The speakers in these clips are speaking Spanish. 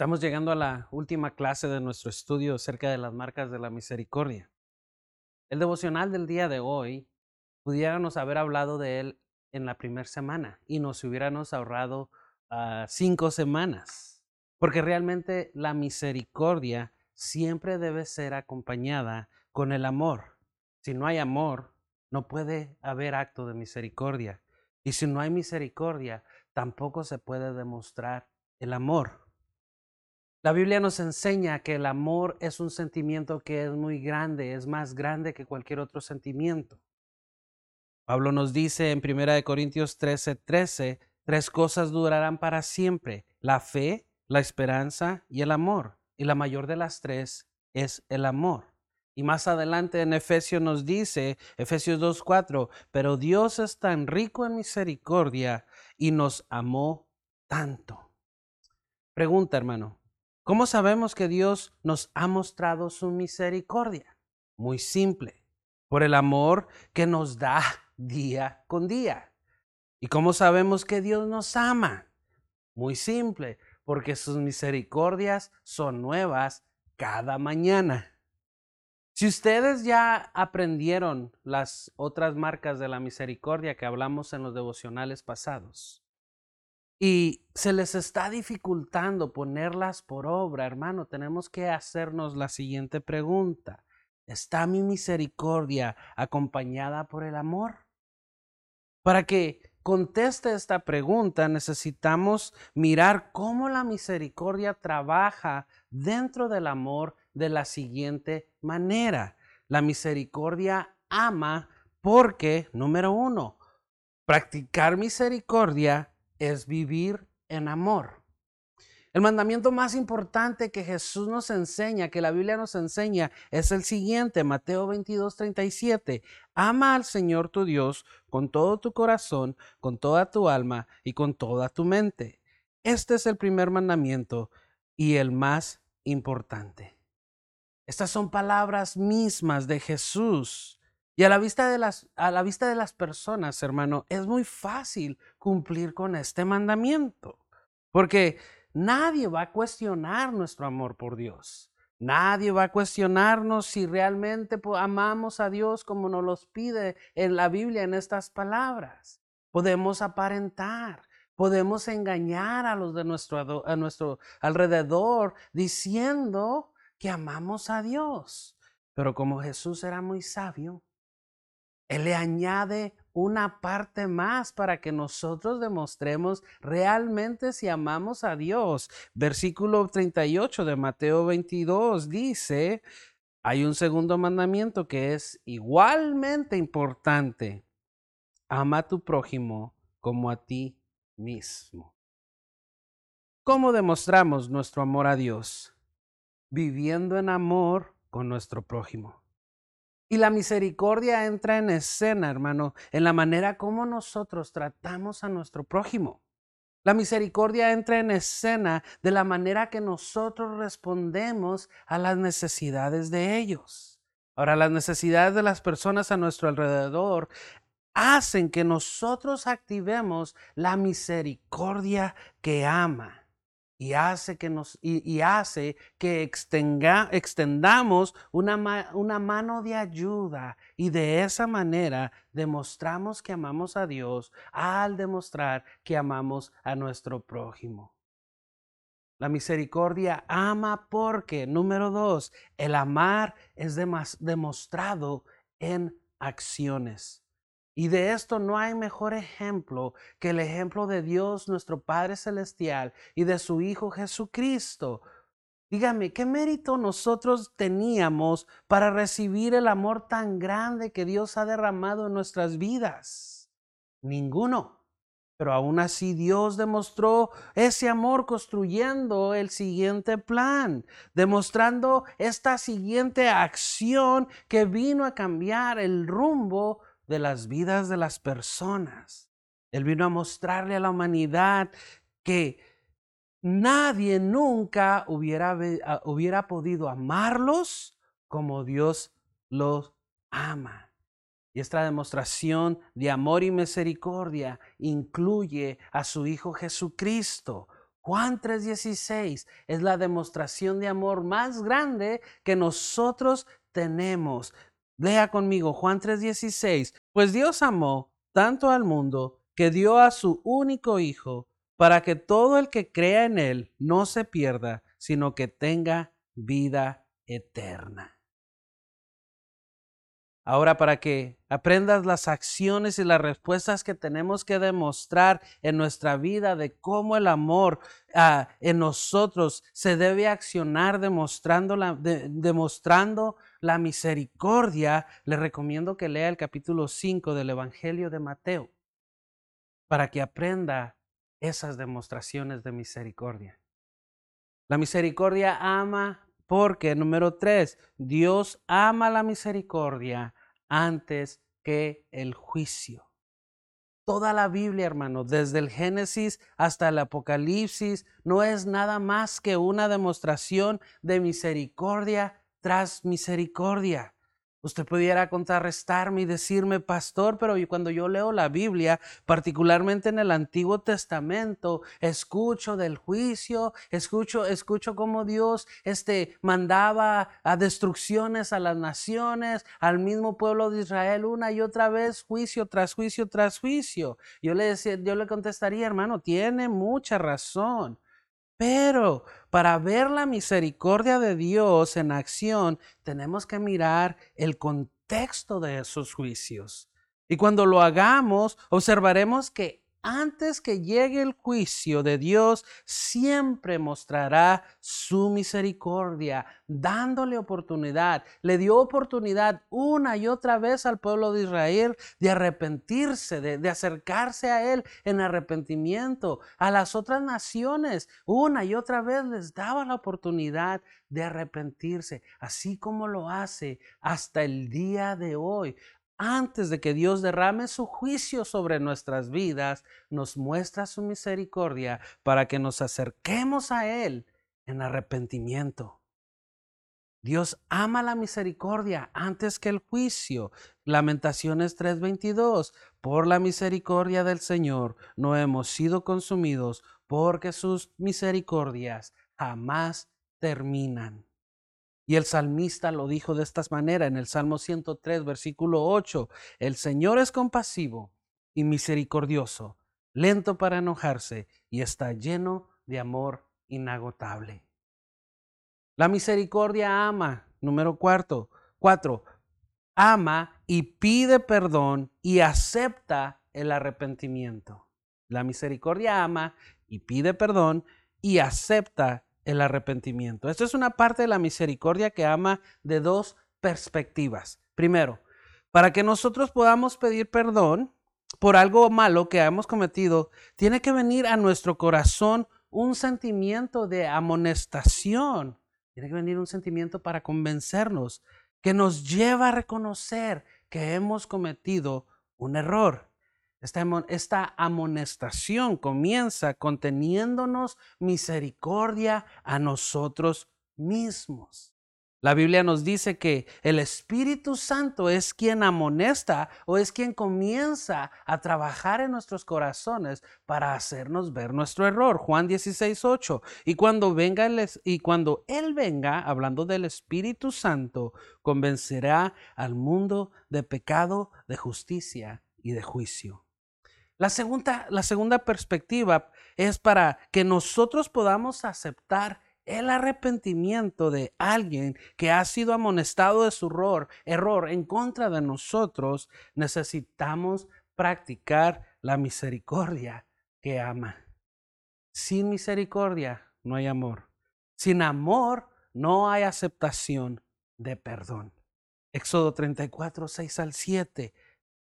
Estamos llegando a la última clase de nuestro estudio acerca de las marcas de la misericordia. El devocional del día de hoy pudiéramos haber hablado de él en la primera semana y nos hubiéramos ahorrado ah, cinco semanas, porque realmente la misericordia siempre debe ser acompañada con el amor. Si no hay amor, no puede haber acto de misericordia. Y si no hay misericordia, tampoco se puede demostrar el amor. La Biblia nos enseña que el amor es un sentimiento que es muy grande, es más grande que cualquier otro sentimiento. Pablo nos dice en 1 Corintios 13, 13, tres cosas durarán para siempre, la fe, la esperanza y el amor. Y la mayor de las tres es el amor. Y más adelante en Efesios nos dice, Efesios 2.4, pero Dios es tan rico en misericordia y nos amó tanto. Pregunta, hermano, ¿cómo sabemos que Dios nos ha mostrado su misericordia? Muy simple, por el amor que nos da día con día. ¿Y cómo sabemos que Dios nos ama? Muy simple, porque sus misericordias son nuevas cada mañana. Si ustedes ya aprendieron las otras marcas de la misericordia que hablamos en los devocionales pasados y se les está dificultando ponerlas por obra, hermano, tenemos que hacernos la siguiente pregunta. ¿Está mi misericordia acompañada por el amor? Para que conteste esta pregunta necesitamos mirar cómo la misericordia trabaja dentro del amor de la siguiente manera. La misericordia ama porque, número uno, practicar misericordia es vivir en amor. El mandamiento más importante que Jesús nos enseña, que la Biblia nos enseña, es el siguiente, Mateo 22, 37. Ama al Señor tu Dios con todo tu corazón, con toda tu alma y con toda tu mente. Este es el primer mandamiento y el más importante. Estas son palabras mismas de Jesús. Y a la vista de las, a la vista de las personas, hermano, es muy fácil cumplir con este mandamiento. Porque nadie va a cuestionar nuestro amor por Dios. Nadie va a cuestionarnos si realmente amamos a Dios como nos los pide en la Biblia en estas palabras. Podemos aparentar, podemos engañar a los de nuestro, a nuestro alrededor diciendo que amamos a Dios. Pero como Jesús era muy sabio, Él le añade una parte más para que nosotros demostremos realmente si amamos a Dios. Versículo 38 de Mateo 22 dice, hay un segundo mandamiento que es igualmente importante. Ama a tu prójimo como a ti mismo. ¿Cómo demostramos nuestro amor a Dios? viviendo en amor con nuestro prójimo. Y la misericordia entra en escena, hermano, en la manera como nosotros tratamos a nuestro prójimo. La misericordia entra en escena de la manera que nosotros respondemos a las necesidades de ellos. Ahora, las necesidades de las personas a nuestro alrededor hacen que nosotros activemos la misericordia que ama y hace que, nos, y, hace que extendamos una, una mano de ayuda y de esa manera demostramos que amamos a Dios al demostrar que amamos a nuestro prójimo. La misericordia ama porque, número dos, el amar es demostrado en acciones. Y de esto no hay mejor ejemplo que el ejemplo de Dios nuestro Padre Celestial y de su Hijo Jesucristo. Dígame, ¿qué mérito nosotros teníamos para recibir el amor tan grande que Dios ha derramado en nuestras vidas? Ninguno. Pero aún así Dios demostró ese amor construyendo el siguiente plan, demostrando esta siguiente acción que vino a cambiar el rumbo de las vidas de las personas. Él vino a mostrarle a la humanidad que nadie nunca hubiera, ah, hubiera podido amarlos como Dios los ama. Y esta demostración de amor y misericordia incluye a su Hijo Jesucristo. Juan 3:16 es la demostración de amor más grande que nosotros tenemos. Lea conmigo Juan 3:16. Pues Dios amó tanto al mundo que dio a su único Hijo para que todo el que crea en Él no se pierda, sino que tenga vida eterna. Ahora para que aprendas las acciones y las respuestas que tenemos que demostrar en nuestra vida de cómo el amor ah, en nosotros se debe accionar demostrando la, demostrando la misericordia, le recomiendo que lea el capítulo 5 del Evangelio de Mateo para que aprenda esas demostraciones de misericordia. La misericordia ama porque, número tres, Dios ama la misericordia antes que el juicio. Toda la Biblia, hermano, desde el Génesis hasta el Apocalipsis, no es nada más que una demostración de misericordia tras misericordia. Usted pudiera contrarrestarme y decirme, pastor, pero cuando yo leo la Biblia, particularmente en el Antiguo Testamento, escucho del juicio, escucho, escucho cómo Dios este, mandaba a destrucciones a las naciones, al mismo pueblo de Israel, una y otra vez, juicio tras juicio tras juicio. Yo le, decía, yo le contestaría, hermano, tiene mucha razón. Pero para ver la misericordia de Dios en acción, tenemos que mirar el contexto de esos juicios. Y cuando lo hagamos, observaremos que antes que llegue el juicio de Dios, siempre mostrará su misericordia, dándole oportunidad. Le dio oportunidad una y otra vez al pueblo de Israel de arrepentirse, de, acercarse a Él en arrepentimiento. A las otras naciones, una y otra vez les daba la oportunidad de arrepentirse, así como lo hace hasta el día de hoy antes de que Dios derrame su juicio sobre nuestras vidas, nos muestra su misericordia para que nos acerquemos a Él en arrepentimiento. Dios ama la misericordia antes que el juicio. Lamentaciones 3:22. Por la misericordia del Señor no hemos sido consumidos porque sus misericordias jamás terminan. Y el salmista lo dijo de esta manera en el Salmo 103, versículo 8. El Señor es compasivo y misericordioso, lento para enojarse y está lleno de amor inagotable. La misericordia ama, número cuarto, cuatro, ama y pide perdón y acepta el arrepentimiento. La misericordia ama y pide perdón y acepta el arrepentimiento. Esto es una parte de la misericordia que ama de dos perspectivas. Primero, para que nosotros podamos pedir perdón por algo malo que hemos cometido, tiene que venir a nuestro corazón un sentimiento de amonestación. Tiene que venir un sentimiento para convencernos que nos lleva a reconocer que hemos cometido un error. Esta, amonestación comienza conteniéndonos misericordia a nosotros mismos. La Biblia nos dice que el Espíritu Santo es quien amonesta o es quien comienza a trabajar en nuestros corazones para hacernos ver nuestro error. Juan 16, 8. Y cuando venga y cuando Él venga, hablando del Espíritu Santo, convencerá al mundo de pecado, de justicia y de juicio. La segunda, la segunda perspectiva es para que nosotros podamos aceptar el arrepentimiento de alguien que ha sido amonestado de su error, error en contra de nosotros, necesitamos practicar la misericordia que ama. Sin misericordia no hay amor. Sin amor no hay aceptación de perdón. Éxodo 34, 6 al 7.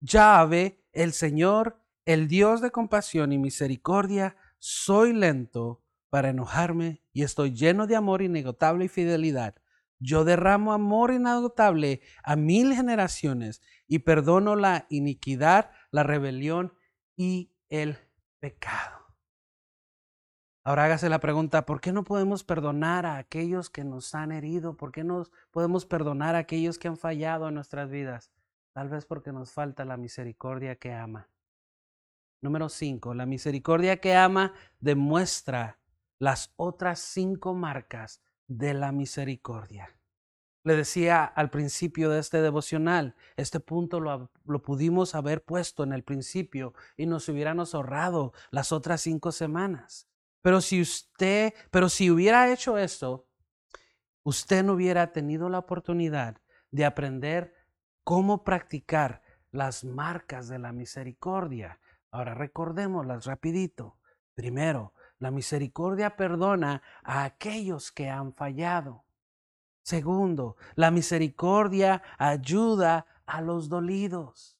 Llave, el Señor el Dios de compasión y misericordia, soy lento para enojarme y estoy lleno de amor inagotable y fidelidad. Yo derramo amor inagotable a mil generaciones y perdono la iniquidad, la rebelión y el pecado. Ahora hágase la pregunta, ¿por qué no podemos perdonar a aquellos que nos han herido? ¿Por qué no podemos perdonar a aquellos que han fallado en nuestras vidas? Tal vez porque nos falta la misericordia que ama. Número 5. La misericordia que ama demuestra las otras cinco marcas de la misericordia. Le decía al principio de este devocional, este punto lo, pudimos haber puesto en el principio y nos hubiéramos ahorrado las otras cinco semanas. Pero si usted, pero si hubiera hecho esto, usted no hubiera tenido la oportunidad de aprender cómo practicar las marcas de la misericordia. Ahora recordémoslas rapidito. Primero, la misericordia perdona a aquellos que han fallado. Segundo, la misericordia ayuda a los dolidos.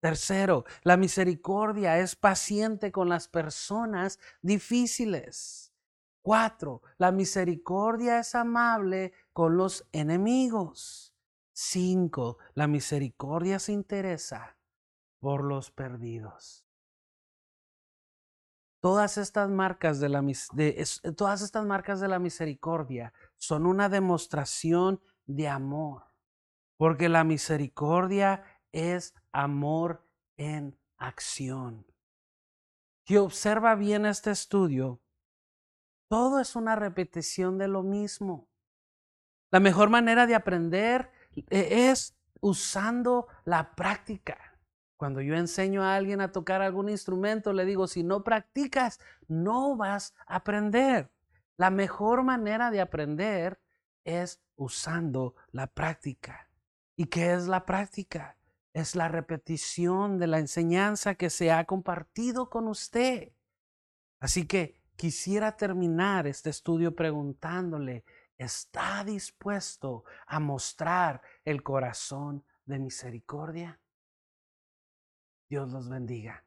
Tercero, la misericordia es paciente con las personas difíciles. Cuatro, la misericordia es amable con los enemigos. Cinco, la misericordia se interesa por los perdidos. Todas estas marcas de la, todas estas marcas de la misericordia son una demostración de amor, porque la misericordia es amor en acción. Si observa bien este estudio, todo es una repetición de lo mismo. La mejor manera de aprender e, es usando la práctica. Cuando yo enseño a alguien a tocar algún instrumento, le digo, si no practicas, no vas a aprender. La mejor manera de aprender es usando la práctica. ¿Y qué es la práctica? Es la repetición de la enseñanza que se ha compartido con usted. Así que quisiera terminar este estudio preguntándole, ¿está dispuesto a mostrar el corazón de misericordia? Dios los bendiga.